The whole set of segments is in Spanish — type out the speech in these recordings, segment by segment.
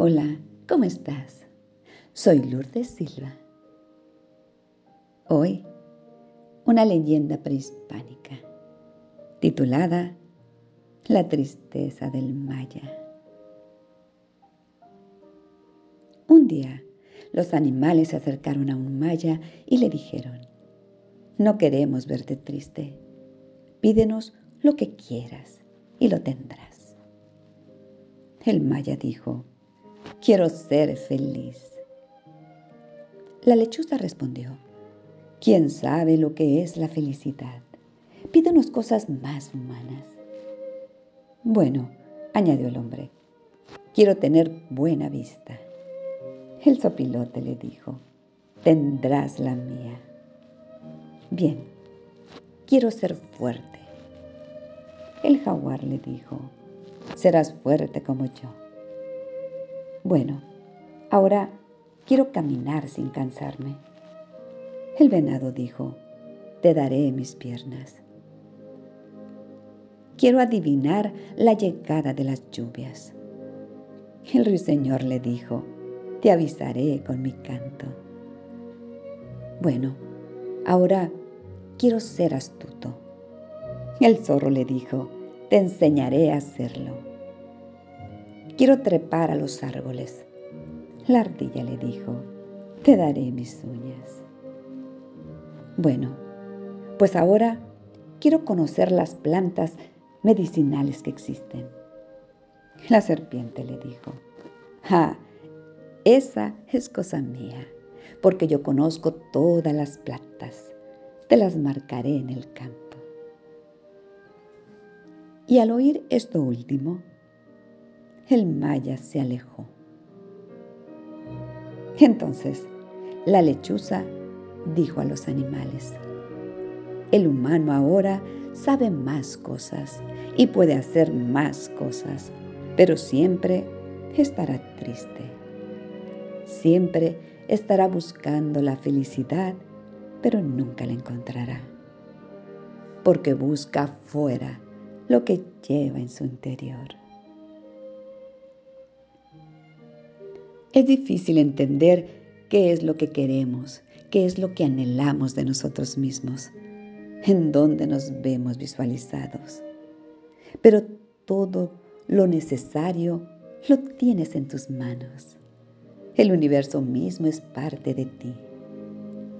Hola, ¿cómo estás? Soy Lourdes Silva. Hoy, una leyenda prehispánica titulada La tristeza del Maya. Un día, los animales se acercaron a un Maya y le dijeron, no queremos verte triste, pídenos lo que quieras y lo tendrás. El Maya dijo, quiero ser feliz. La lechuza respondió, ¿quién sabe lo que es la felicidad? Pídenos cosas más humanas. Bueno, añadió el hombre, quiero tener buena vista. El sopilote le dijo, tendrás la mía. Bien, quiero ser fuerte. El jaguar le dijo, serás fuerte como yo. Bueno, ahora quiero caminar sin cansarme. El venado dijo, te daré mis piernas. Quiero adivinar la llegada de las lluvias. El ruiseñor le dijo, te avisaré con mi canto. Bueno, ahora quiero ser astuto. El zorro le dijo, te enseñaré a hacerlo. Quiero trepar a los árboles. La ardilla le dijo, te daré mis uñas. Bueno, pues ahora quiero conocer las plantas medicinales que existen. La serpiente le dijo, ah, esa es cosa mía, porque yo conozco todas las plantas, te las marcaré en el campo. Y al oír esto último, el maya se alejó. Entonces, la lechuza dijo a los animales, el humano ahora sabe más cosas y puede hacer más cosas, pero siempre estará triste. Siempre estará buscando la felicidad, pero nunca la encontrará, porque busca fuera lo que lleva en su interior. Es difícil entender qué es lo que queremos, qué es lo que anhelamos de nosotros mismos, en dónde nos vemos visualizados. Pero todo lo necesario lo tienes en tus manos. El universo mismo es parte de ti.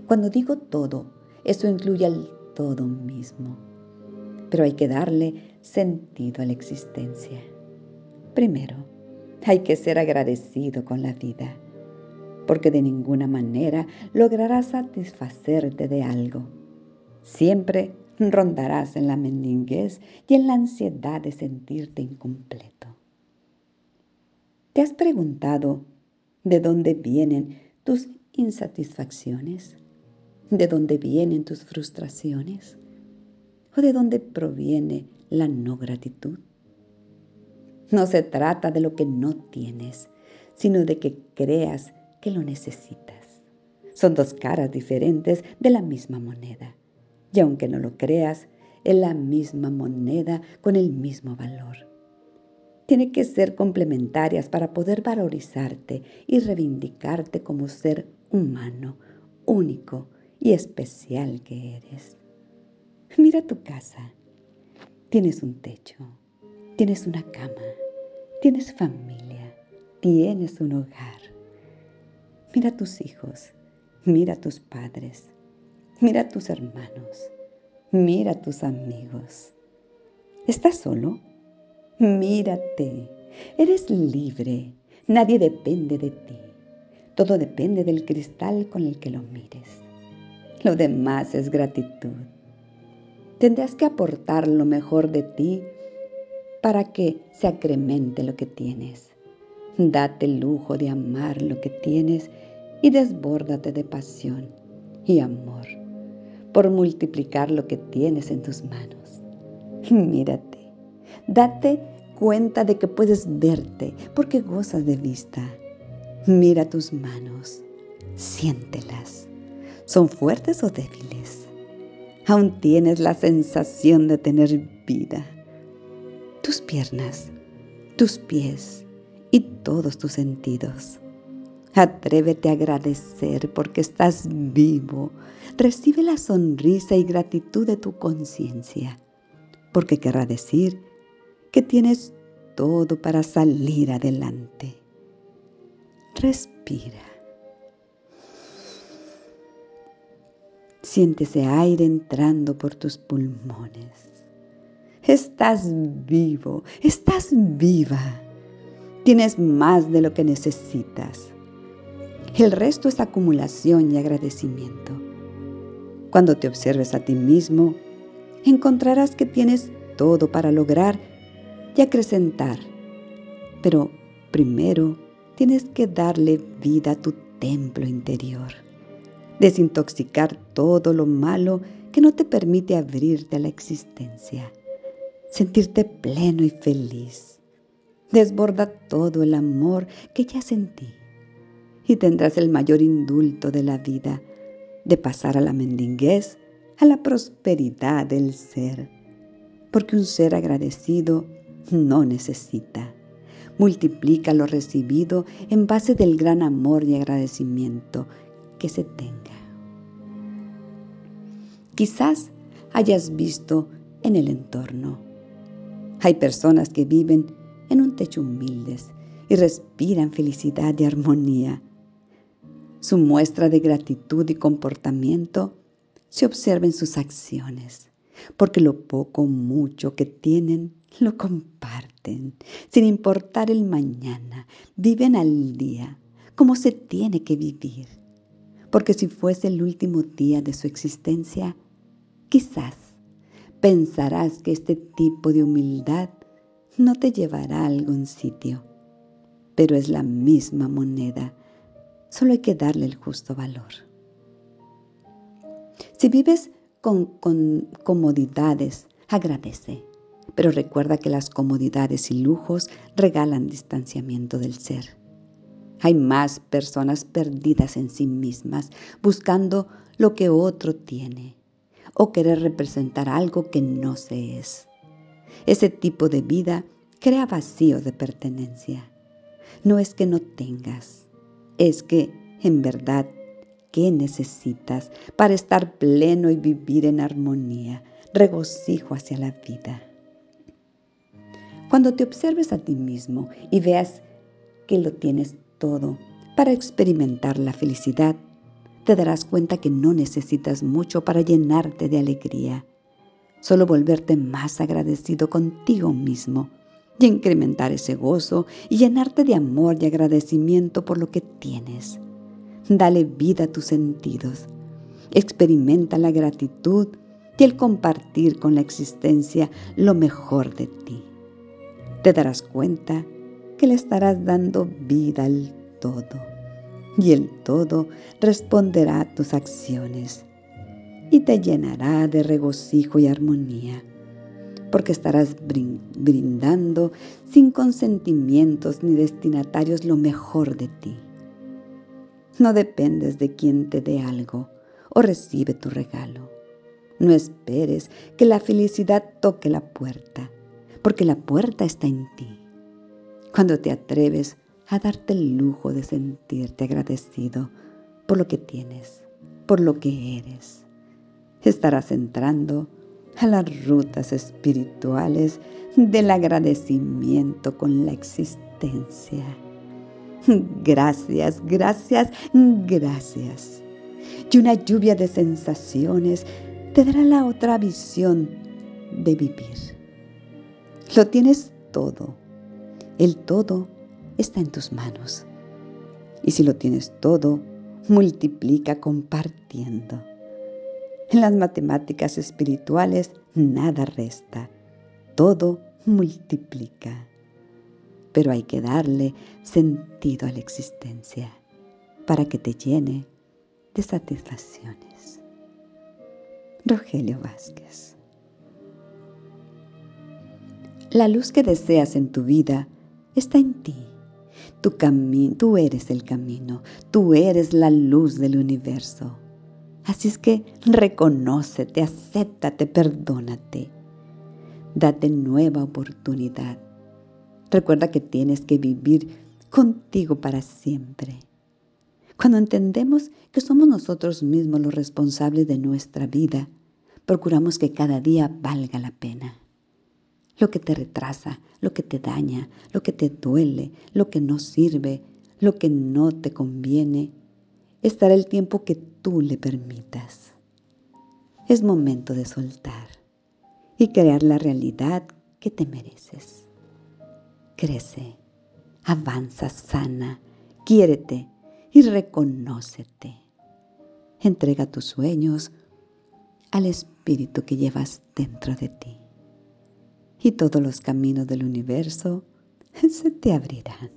Cuando digo todo, eso incluye al todo mismo. Pero hay que darle sentido a la existencia. Primero, hay que ser agradecido con la vida, porque de ninguna manera lograrás satisfacerte de algo. Siempre rondarás en la mendiguez y en la ansiedad de sentirte incompleto. ¿Te has preguntado de dónde vienen tus insatisfacciones? ¿De dónde vienen tus frustraciones? ¿O de dónde proviene la no gratitud? No se trata de lo que no tienes, sino de que creas que lo necesitas. Son dos caras diferentes de la misma moneda. Y aunque no lo creas, es la misma moneda con el mismo valor. Tiene que ser complementarias para poder valorizarte y reivindicarte como ser humano, único y especial que eres. Mira tu casa. Tienes un techo, Tienes una cama, tienes familia, tienes un hogar. Mira a tus hijos, mira a tus padres, mira a tus hermanos, mira a tus amigos. ¿Estás solo? Mírate, eres libre, nadie depende de ti. Todo depende del cristal con el que lo mires. Lo demás es gratitud. Tendrás que aportar lo mejor de ti para que se acremente lo que tienes. Date el lujo de amar lo que tienes y desbórdate de pasión y amor por multiplicar lo que tienes en tus manos. Mírate, date cuenta de que puedes verte porque gozas de vista. Mira tus manos, siéntelas. ¿Son fuertes o débiles? Aún tienes la sensación de tener vida tus piernas, tus pies y todos tus sentidos. Atrévete a agradecer porque estás vivo. Recibe la sonrisa y gratitud de tu conciencia, porque querrá decir que tienes todo para salir adelante. Respira. Siente ese aire entrando por tus pulmones. Estás vivo, estás viva. Tienes más de lo que necesitas. El resto es acumulación y agradecimiento. Cuando te observes a ti mismo, encontrarás que tienes todo para lograr y acrecentar. Pero primero tienes que darle vida a tu templo interior. Desintoxicar todo lo malo que no te permite abrirte a la existencia. Sentirte pleno y feliz. Desborda todo el amor que ya sentí y tendrás el mayor indulto de la vida, de pasar a la mendiguez, a la prosperidad del ser. Porque un ser agradecido no necesita. Multiplica lo recibido en base del gran amor y agradecimiento que se tenga. Quizás hayas visto en el entorno. Hay personas que viven en un techo humildes y respiran felicidad y armonía su muestra de gratitud y comportamiento se observa en sus acciones, porque lo poco o mucho que tienen lo comparten, sin importar el mañana, viven al día, como se tiene que vivir. Porque si fuese el último día de su existencia, quizás pensarás que este tipo de humildad no te llevará a algún sitio, pero es la misma moneda Solo hay que darle el justo valor. Si vives con, comodidades, agradece, pero recuerda que las comodidades y lujos regalan distanciamiento del ser. Hay más personas perdidas en sí mismas, buscando lo que otro tiene o querer representar algo que no se es. Ese tipo de vida crea vacío de pertenencia. No es que no tengas, es que, en verdad, ¿qué necesitas para estar pleno y vivir en armonía, regocijo hacia la vida? Cuando te observes a ti mismo y veas que lo tienes todo para experimentar la felicidad, te darás cuenta que no necesitas mucho para llenarte de alegría, solo volverte más agradecido contigo mismo y incrementar ese gozo y llenarte de amor y agradecimiento por lo que tienes. Dale vida a tus sentidos. Experimenta la gratitud y el compartir con la existencia lo mejor de ti. Te darás cuenta que le estarás dando vida al todo y el todo responderá a tus acciones y te llenará de regocijo y armonía porque estarás brindando sin consentimientos ni destinatarios lo mejor de ti. No dependes de quien te dé algo o recibe tu regalo. No esperes que la felicidad toque la puerta, porque la puerta está en ti. Cuando te atreves a darte el lujo de sentirte agradecido por lo que tienes, por lo que eres, estarás entrando a las rutas espirituales del agradecimiento con la existencia. Gracias, gracias, gracias. Y una lluvia de sensaciones te dará la otra visión de vivir. Lo tienes todo. El todo está en tus manos. Y si lo tienes todo, multiplica compartiendo. En las matemáticas espirituales nada resta, todo multiplica. Pero hay que darle sentido a la existencia para que te llene de satisfacciones. Rogelio Vázquez. La luz que deseas en tu vida está en ti. Tu tú eres el camino, tú eres la luz del universo. Así es que reconócete, acéptate, perdónate. Date nueva oportunidad Recuerda que tienes que vivir contigo para siempre. Cuando entendemos que somos nosotros mismos los responsables de nuestra vida, procuramos que cada día valga la pena. Lo que te retrasa, lo que te daña, lo que te duele, lo que no sirve, lo que no te conviene, estará el tiempo que tú le permitas. Es momento de soltar y crear la realidad que te mereces. Crece, avanza sana, quiérete y reconócete. Entrega tus sueños al espíritu que llevas dentro de ti. Y todos los caminos del universo se te abrirán.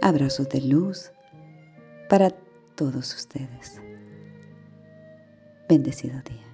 Abrazos de luz para todos ustedes. Bendecido día.